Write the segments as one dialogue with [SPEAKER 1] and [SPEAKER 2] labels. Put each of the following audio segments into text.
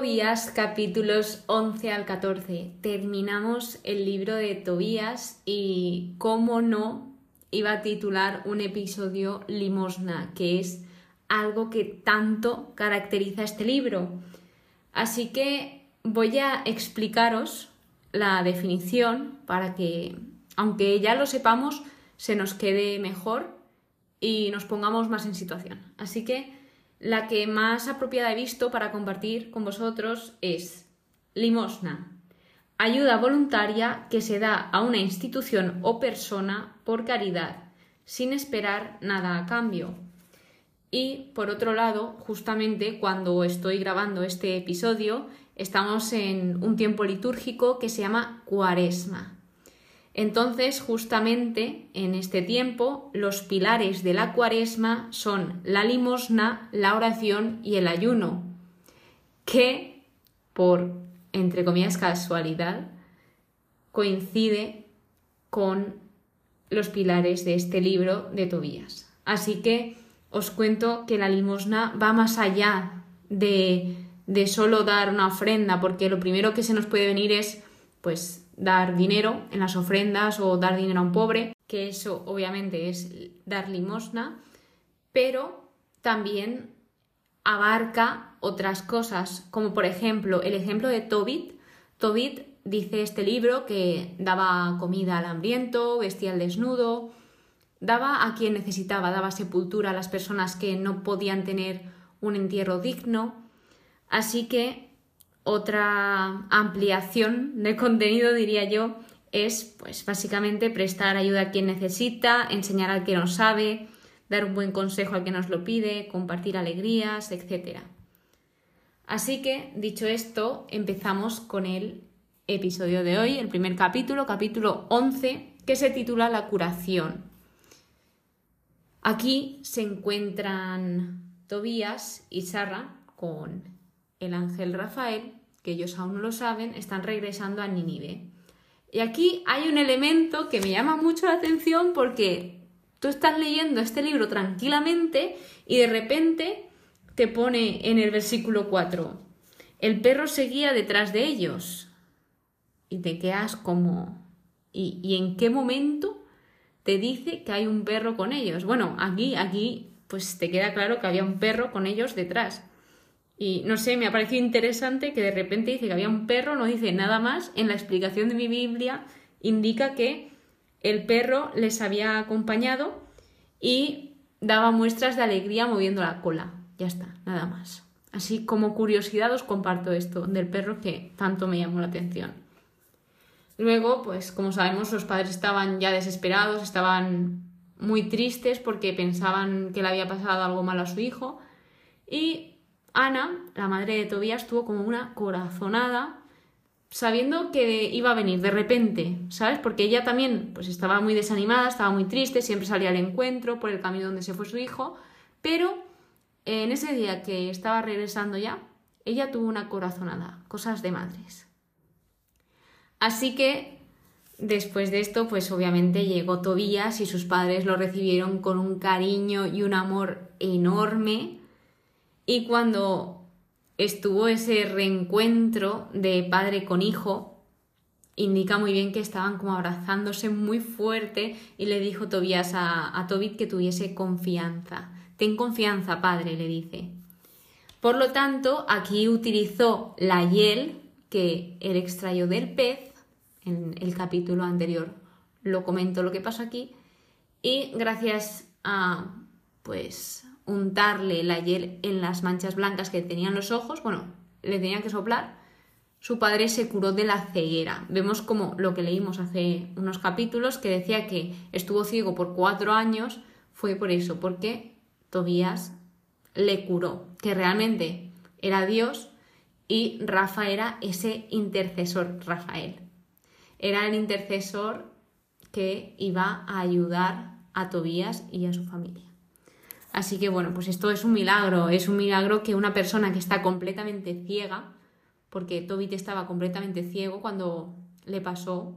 [SPEAKER 1] Tobías capítulos 11 al 14. Terminamos el libro de Tobías y, cómo no, iba a titular un episodio Limosna, que es algo que tanto caracteriza este libro. Así que voy a explicaros la definición para que, aunque ya lo sepamos, se nos quede mejor y nos pongamos más en situación. Así que la que más apropiada he visto para compartir con vosotros es limosna, ayuda voluntaria que se da a una institución o persona por caridad, sin esperar nada a cambio. Y por otro lado, justamente cuando estoy grabando este episodio, estamos en un tiempo litúrgico que se llama cuaresma. Entonces, justamente en este tiempo, los pilares de la cuaresma son la limosna, la oración y el ayuno, que, por, entre comillas, casualidad, coincide con los pilares de este libro de Tobías. Así que os cuento que la limosna va más allá de, de solo dar una ofrenda, porque lo primero que se nos puede venir es, pues, dar dinero en las ofrendas o dar dinero a un pobre, que eso obviamente es dar limosna, pero también abarca otras cosas, como por ejemplo el ejemplo de Tobit. Tobit dice este libro que daba comida al hambriento, vestía al desnudo, daba a quien necesitaba, daba sepultura a las personas que no podían tener un entierro digno. Así que otra ampliación de contenido, diría yo, es pues básicamente prestar ayuda a quien necesita, enseñar al que no sabe, dar un buen consejo al que nos lo pide, compartir alegrías, etc. Así que, dicho esto, empezamos con el episodio de hoy, el primer capítulo, capítulo 11, que se titula La curación. Aquí se encuentran Tobías y Sarra con el ángel Rafael, que ellos aún no lo saben, están regresando a Nínive. Y aquí hay un elemento que me llama mucho la atención porque tú estás leyendo este libro tranquilamente y de repente te pone en el versículo 4, el perro seguía detrás de ellos. Y te quedas como, ¿y, ¿y en qué momento te dice que hay un perro con ellos? Bueno, aquí, aquí, pues te queda claro que había un perro con ellos detrás. Y no sé, me ha parecido interesante que de repente dice que había un perro, no dice nada más. En la explicación de mi Biblia indica que el perro les había acompañado y daba muestras de alegría moviendo la cola. Ya está, nada más. Así como curiosidad os comparto esto del perro que tanto me llamó la atención. Luego, pues como sabemos, los padres estaban ya desesperados, estaban muy tristes porque pensaban que le había pasado algo malo a su hijo y Ana, la madre de Tobías, tuvo como una corazonada sabiendo que iba a venir de repente, ¿sabes? Porque ella también pues estaba muy desanimada, estaba muy triste, siempre salía al encuentro por el camino donde se fue su hijo, pero en ese día que estaba regresando ya, ella tuvo una corazonada, cosas de madres. Así que después de esto, pues obviamente llegó Tobías y sus padres lo recibieron con un cariño y un amor enorme y cuando estuvo ese reencuentro de padre con hijo, indica muy bien que estaban como abrazándose muy fuerte y le dijo Tobías a, a Tobit que tuviese confianza. Ten confianza, padre, le dice. Por lo tanto, aquí utilizó la hiel que él extrayó del pez, en el capítulo anterior lo comento lo que pasó aquí, y gracias a pues untarle la hiel en las manchas blancas que tenían los ojos, bueno, le tenían que soplar, su padre se curó de la ceguera. Vemos como lo que leímos hace unos capítulos que decía que estuvo ciego por cuatro años, fue por eso, porque Tobías le curó, que realmente era Dios y Rafa era ese intercesor, Rafael. Era el intercesor que iba a ayudar a Tobías y a su familia. Así que bueno, pues esto es un milagro, es un milagro que una persona que está completamente ciega, porque Tobit estaba completamente ciego cuando le pasó,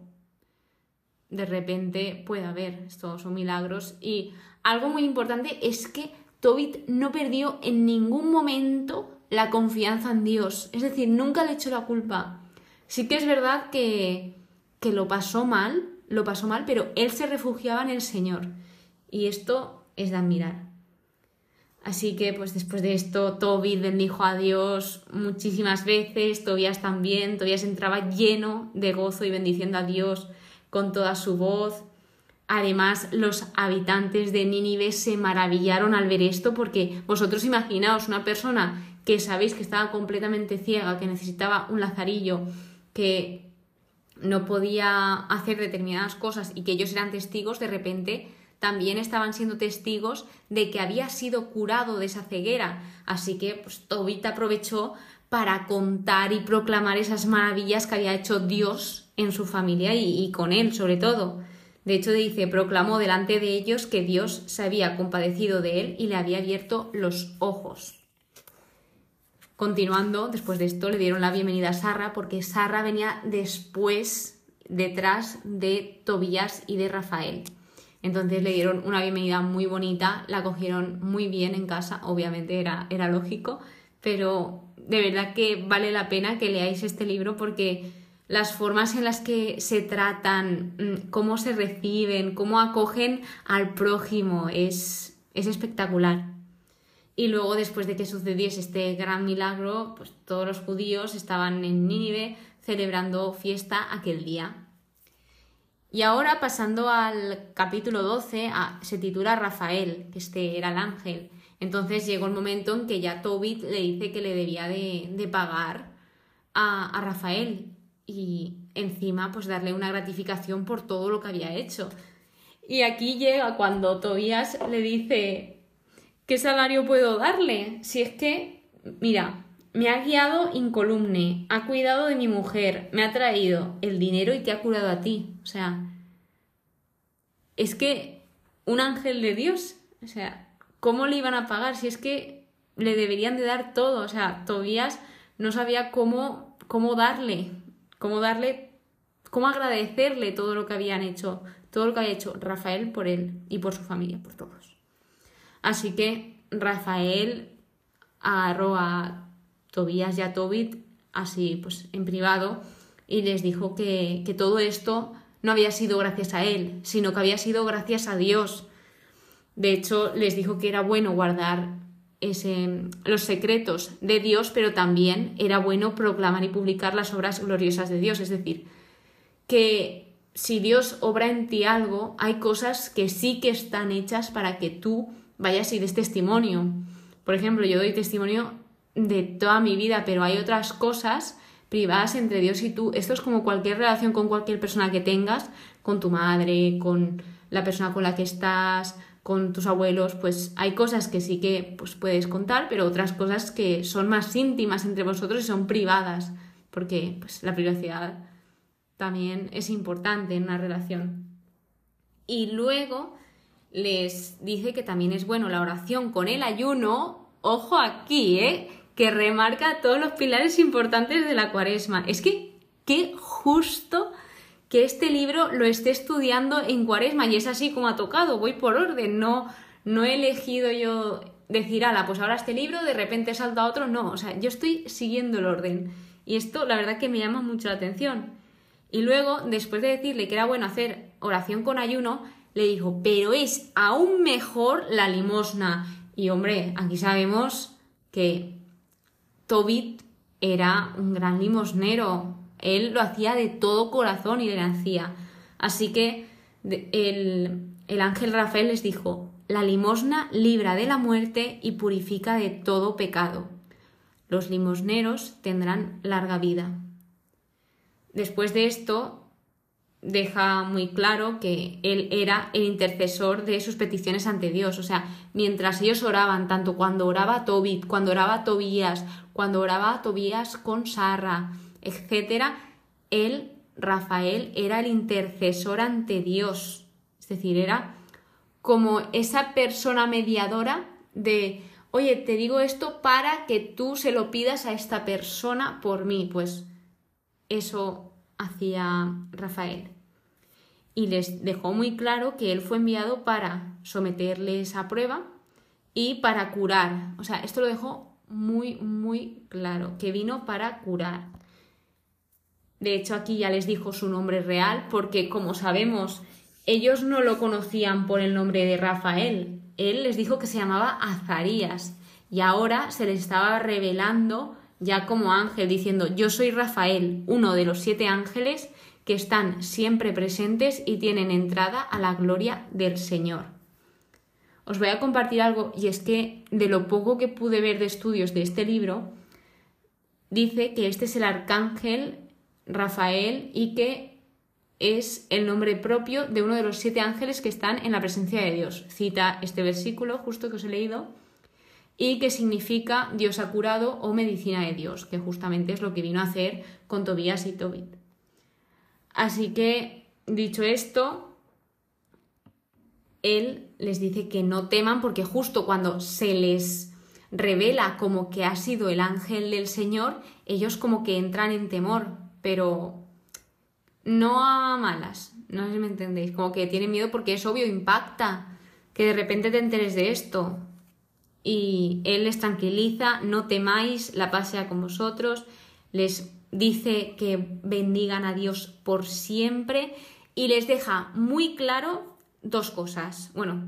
[SPEAKER 1] de repente pueda ver, estos son milagros. Y algo muy importante es que Tobit no perdió en ningún momento la confianza en Dios. Es decir, nunca le echó la culpa. Sí que es verdad que, que lo pasó mal, lo pasó mal, pero él se refugiaba en el Señor. Y esto es de admirar. Así que pues después de esto Tobit bendijo a Dios muchísimas veces, Tobías también, Tobías entraba lleno de gozo y bendiciendo a Dios con toda su voz. Además, los habitantes de Nínive se maravillaron al ver esto porque vosotros imaginaos una persona que sabéis que estaba completamente ciega, que necesitaba un lazarillo, que no podía hacer determinadas cosas y que ellos eran testigos, de repente también estaban siendo testigos de que había sido curado de esa ceguera. Así que pues, Tobit aprovechó para contar y proclamar esas maravillas que había hecho Dios en su familia y, y con él sobre todo. De hecho, dice, proclamó delante de ellos que Dios se había compadecido de él y le había abierto los ojos. Continuando, después de esto, le dieron la bienvenida a Sarra porque Sarra venía después, detrás de Tobías y de Rafael. Entonces le dieron una bienvenida muy bonita, la cogieron muy bien en casa, obviamente era, era lógico, pero de verdad que vale la pena que leáis este libro porque las formas en las que se tratan, mm, cómo se reciben, cómo acogen al prójimo, es, es espectacular. Y luego, después de que sucediese este gran milagro, pues todos los judíos estaban en Nínive celebrando fiesta aquel día. Y ahora pasando al capítulo 12, se titula Rafael, que este era el ángel. Entonces llegó el momento en que ya Tobit le dice que le debía de, pagar a, a, Rafael y encima pues darle una gratificación por todo lo que había hecho. Y aquí llega cuando Tobías le dice, ¿qué salario puedo darle? Si es que, mira, me ha guiado incolumne, ha cuidado de mi mujer, me ha traído el dinero y te ha curado a ti. O sea, es que un ángel de Dios, o sea, ¿cómo le iban a pagar? Si es que le deberían de dar todo. O sea, Tobías no sabía cómo, cómo darle, cómo darle, cómo agradecerle todo lo que habían hecho, todo lo que había hecho Rafael por él y por su familia, por todos. Así que Rafael agarró a Tobías y a Tobit así pues en privado y les dijo que, que todo esto no había sido gracias a él, sino que había sido gracias a Dios. De hecho, les dijo que era bueno guardar ese, los secretos de Dios, pero también era bueno proclamar y publicar las obras gloriosas de Dios. Es decir, que si Dios obra en ti algo, hay cosas que sí que están hechas para que tú vayas y des testimonio. Por ejemplo, yo doy testimonio de toda mi vida, pero hay otras cosas privadas entre Dios y tú. Esto es como cualquier relación con cualquier persona que tengas, con tu madre, con la persona con la que estás, con tus abuelos, pues hay cosas que sí que pues, puedes contar, pero otras cosas que son más íntimas entre vosotros y son privadas, porque pues, la privacidad también es importante en una relación. Y luego les dice que también es bueno la oración con el ayuno. Ojo aquí, ¿eh? Que remarca todos los pilares importantes de la cuaresma. Es que qué justo que este libro lo esté estudiando en cuaresma y es así como ha tocado, voy por orden, no, no he elegido yo decir, ala, pues ahora este libro, de repente salta a otro, no, o sea, yo estoy siguiendo el orden y esto la verdad que me llama mucho la atención. Y luego, después de decirle que era bueno hacer oración con ayuno, le dijo, pero es aún mejor la limosna. Y hombre, aquí sabemos que Tobit era un gran limosnero. Él lo hacía de todo corazón y le hacía. Así que el, el ángel Rafael les dijo, la limosna libra de la muerte y purifica de todo pecado. Los limosneros tendrán larga vida. Después de esto, deja muy claro que él era el intercesor de sus peticiones ante Dios. O sea, mientras ellos oraban, tanto cuando oraba Tobit, cuando oraba Tobías, cuando oraba Tobías con Sarra, etc., él, Rafael, era el intercesor ante Dios. Es decir, era como esa persona mediadora de, oye, te digo esto para que tú se lo pidas a esta persona por mí. Pues eso hacía Rafael. Y les dejó muy claro que él fue enviado para someterles a prueba y para curar. O sea, esto lo dejó muy, muy claro, que vino para curar. De hecho, aquí ya les dijo su nombre real, porque como sabemos, ellos no lo conocían por el nombre de Rafael. Él les dijo que se llamaba Azarías. Y ahora se les estaba revelando ya como ángel, diciendo, yo soy Rafael, uno de los siete ángeles que están siempre presentes y tienen entrada a la gloria del Señor. Os voy a compartir algo y es que de lo poco que pude ver de estudios de este libro, dice que este es el arcángel Rafael y que es el nombre propio de uno de los siete ángeles que están en la presencia de Dios. Cita este versículo justo que os he leído y que significa Dios ha curado o medicina de Dios, que justamente es lo que vino a hacer con Tobías y Tobit. Así que, dicho esto, él les dice que no teman porque justo cuando se les revela como que ha sido el ángel del Señor, ellos como que entran en temor, pero no a malas, no sé si me entendéis, como que tienen miedo porque es obvio, impacta, que de repente te enteres de esto. Y él les tranquiliza, no temáis, la paz sea con vosotros, les dice que bendigan a Dios por siempre y les deja muy claro dos cosas. Bueno,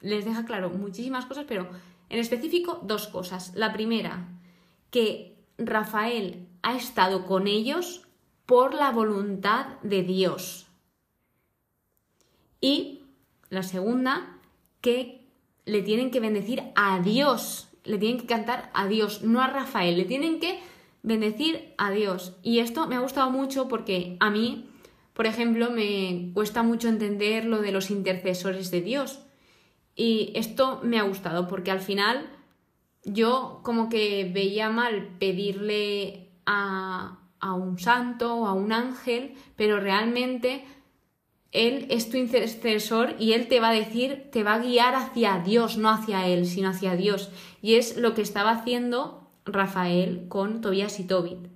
[SPEAKER 1] les deja claro muchísimas cosas, pero en específico dos cosas. La primera, que Rafael ha estado con ellos por la voluntad de Dios. Y la segunda, que le tienen que bendecir a Dios, le tienen que cantar a Dios, no a Rafael, le tienen que bendecir a Dios. Y esto me ha gustado mucho porque a mí, por ejemplo, me cuesta mucho entender lo de los intercesores de Dios. Y esto me ha gustado porque al final yo como que veía mal pedirle a, a un santo o a un ángel, pero realmente él es tu intercesor y Él te va a decir, te va a guiar hacia Dios, no hacia Él, sino hacia Dios. Y es lo que estaba haciendo Rafael con Tobías y Tobit.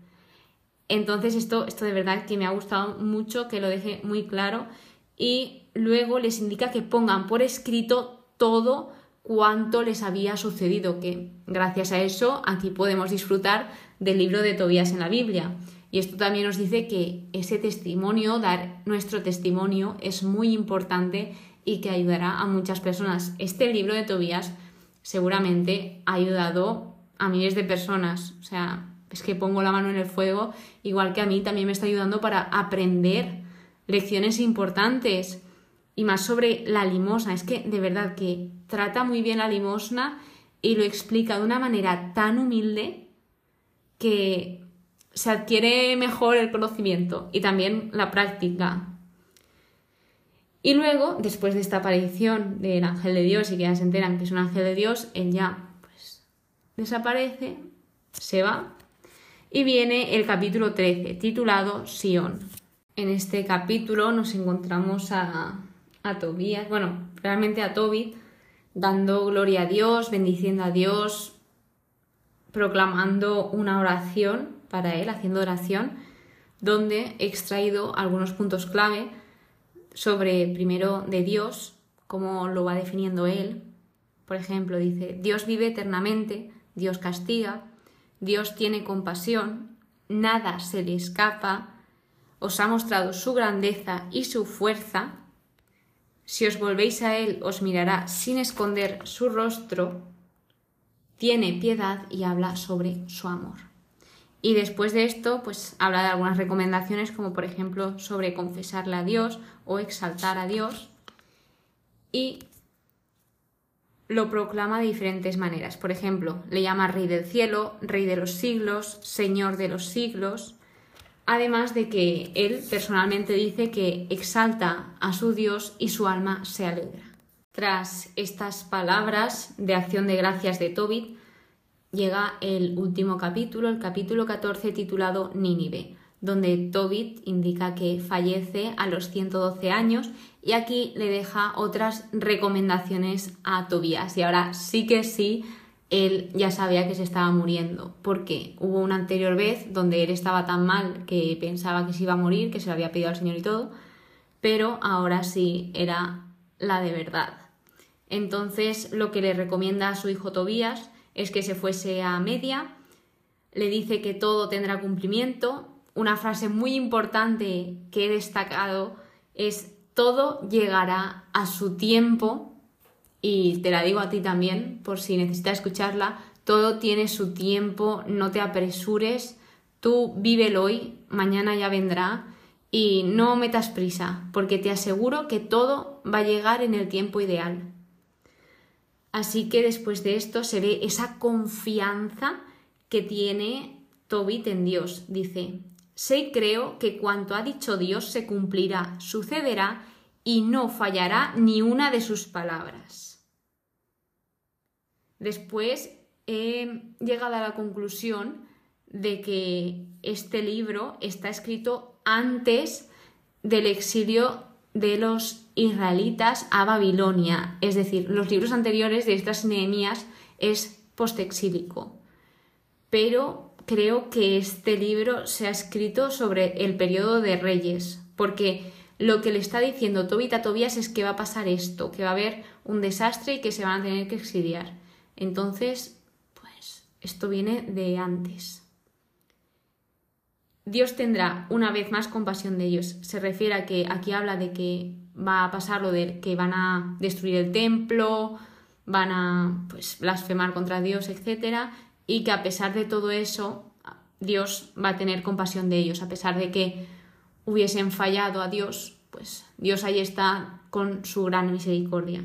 [SPEAKER 1] Entonces esto, esto de verdad que me ha gustado mucho, que lo deje muy claro. Y luego les indica que pongan por escrito todo cuanto les había sucedido, que gracias a eso aquí podemos disfrutar del libro de Tobías en la Biblia. Y esto también nos dice que ese testimonio, dar nuestro testimonio, es muy importante y que ayudará a muchas personas. Este libro de Tobías seguramente ha ayudado a miles de personas. O sea, es que pongo la mano en el fuego, igual que a mí también me está ayudando para aprender lecciones importantes y más sobre la limosna. Es que de verdad que trata muy bien la limosna y lo explica de una manera tan humilde que se adquiere mejor el conocimiento y también la práctica. Y luego, después de esta aparición del ángel de Dios y que ya se enteran que es un ángel de Dios, él ya pues, desaparece, se va y viene el capítulo 13, titulado Sion. En este capítulo nos encontramos a, a Tobías, bueno, realmente a Tobit, dando gloria a Dios, bendiciendo a Dios, proclamando una oración para él, haciendo oración, donde he extraído algunos puntos clave sobre, primero, de Dios, cómo lo va definiendo él. Por ejemplo, dice, Dios vive eternamente, Dios castiga, Dios tiene compasión, nada se le escapa, os ha mostrado su grandeza y su fuerza. Si os volvéis a Él, os mirará sin esconder su rostro, tiene piedad y habla sobre su amor. Y después de esto, pues habla de algunas recomendaciones, como por ejemplo sobre confesarle a Dios o exaltar a Dios. Y lo proclama de diferentes maneras. Por ejemplo, le llama Rey del cielo, Rey de los siglos, Señor de los siglos. Además de que él personalmente dice que exalta a su Dios y su alma se alegra. Tras estas palabras de acción de gracias de Tobit, llega el último capítulo, el capítulo 14 titulado Nínive, donde Tobit indica que fallece a los 112 años y aquí le deja otras recomendaciones a Tobías. Y ahora sí que sí, él ya sabía que se estaba muriendo, porque hubo una anterior vez donde él estaba tan mal que pensaba que se iba a morir, que se lo había pedido al Señor y todo, pero ahora sí era la de verdad. Entonces lo que le recomienda a su hijo Tobías es que se fuese a media, le dice que todo tendrá cumplimiento. Una frase muy importante que he destacado es todo llegará a su tiempo y te la digo a ti también por si necesitas escucharla, todo tiene su tiempo, no te apresures, tú vívelo hoy, mañana ya vendrá y no metas prisa, porque te aseguro que todo va a llegar en el tiempo ideal. Así que después de esto se ve esa confianza que tiene Tobit en Dios. Dice, sé y creo que cuanto ha dicho Dios se cumplirá, sucederá y no fallará ni una de sus palabras. Después he llegado a la conclusión de que este libro está escrito antes del exilio de los israelitas a Babilonia. Es decir, los libros anteriores de estas Nehemías es postexílico. Pero creo que este libro se ha escrito sobre el periodo de reyes, porque lo que le está diciendo Tobit a Tobías es que va a pasar esto, que va a haber un desastre y que se van a tener que exiliar. Entonces, pues esto viene de antes. Dios tendrá una vez más compasión de ellos. Se refiere a que aquí habla de que va a pasar lo de que van a destruir el templo, van a pues blasfemar contra Dios, etc. Y que a pesar de todo eso, Dios va a tener compasión de ellos, a pesar de que hubiesen fallado a Dios, pues Dios ahí está con su gran misericordia.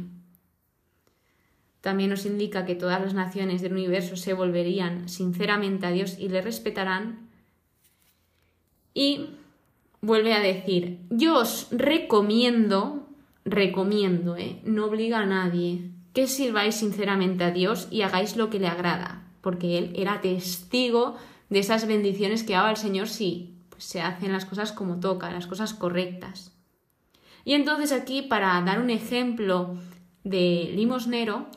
[SPEAKER 1] También nos indica que todas las naciones del universo se volverían sinceramente a Dios y le respetarán y vuelve a decir, yo os recomiendo, recomiendo, ¿eh? no obliga a nadie, que sirváis sinceramente a Dios y hagáis lo que le agrada, porque Él era testigo de esas bendiciones que daba el Señor si pues, se hacen las cosas como toca, las cosas correctas. Y entonces aquí, para dar un ejemplo de limosnero,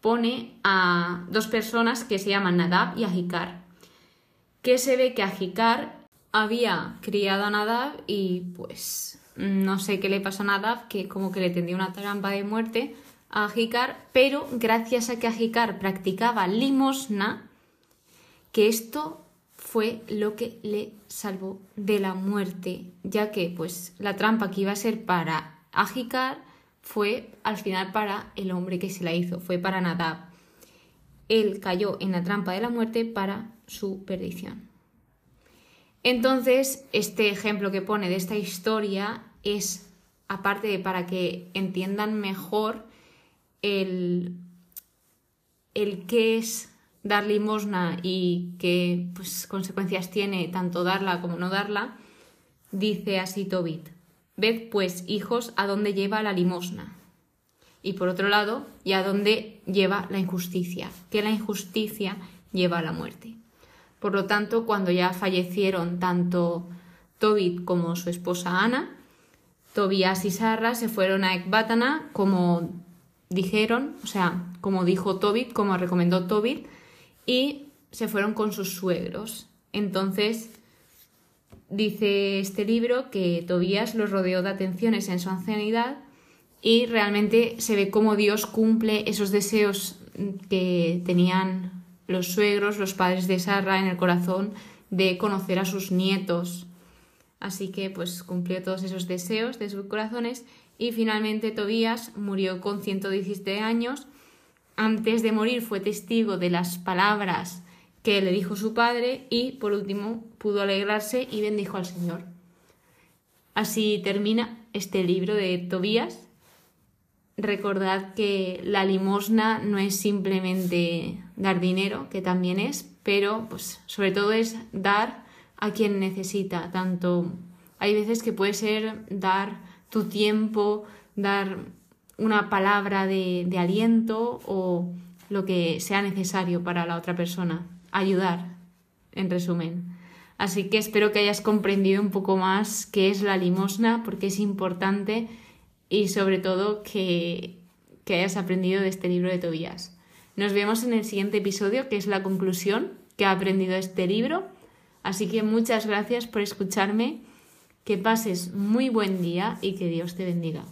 [SPEAKER 1] pone a dos personas que se llaman Nadab y Ajicar, que se ve que Ajicar había criado a Nadab y pues no sé qué le pasó a Nadab, que como que le tendió una trampa de muerte a pero gracias a que Ajicar practicaba limosna, que esto fue lo que le salvó de la muerte, ya que pues la trampa que iba a ser para Ajicar fue al final para el hombre que se la hizo, fue para Nadab. Él cayó en la trampa de la muerte para su perdición. Entonces, este ejemplo que pone de esta historia es, aparte de para que entiendan mejor el, el qué es dar limosna y qué pues, consecuencias tiene tanto darla como no darla, dice así Tobit, ved pues, hijos, a dónde lleva la limosna. Y por otro lado, y a dónde lleva la injusticia, que la injusticia lleva a la muerte. Por lo tanto, cuando ya fallecieron tanto Tobit como su esposa Ana, Tobías y Sarra se fueron a Ecbátana como dijeron, o sea, como dijo Tobit, como recomendó Tobit, y se fueron con sus suegros. Entonces, dice este libro que Tobías los rodeó de atenciones en su ancianidad y realmente se ve cómo Dios cumple esos deseos que tenían los suegros, los padres de Sarra en el corazón de conocer a sus nietos. Así que pues cumplió todos esos deseos de sus corazones y finalmente Tobías murió con 117 años. Antes de morir fue testigo de las palabras que le dijo su padre y por último pudo alegrarse y bendijo al Señor. Así termina este libro de Tobías. Recordad que la limosna no es simplemente dar dinero, que también es, pero pues sobre todo es dar a quien necesita. Tanto hay veces que puede ser dar tu tiempo, dar una palabra de, aliento o lo que sea necesario para la otra persona. Ayudar, en resumen. Así que espero que hayas comprendido un poco más qué es la limosna, porque es importante y sobre todo que, que hayas aprendido de este libro de Tobías. Nos vemos en el siguiente episodio, que es la conclusión que ha aprendido este libro. Así que muchas gracias por escucharme, que pases muy buen día y que Dios te bendiga.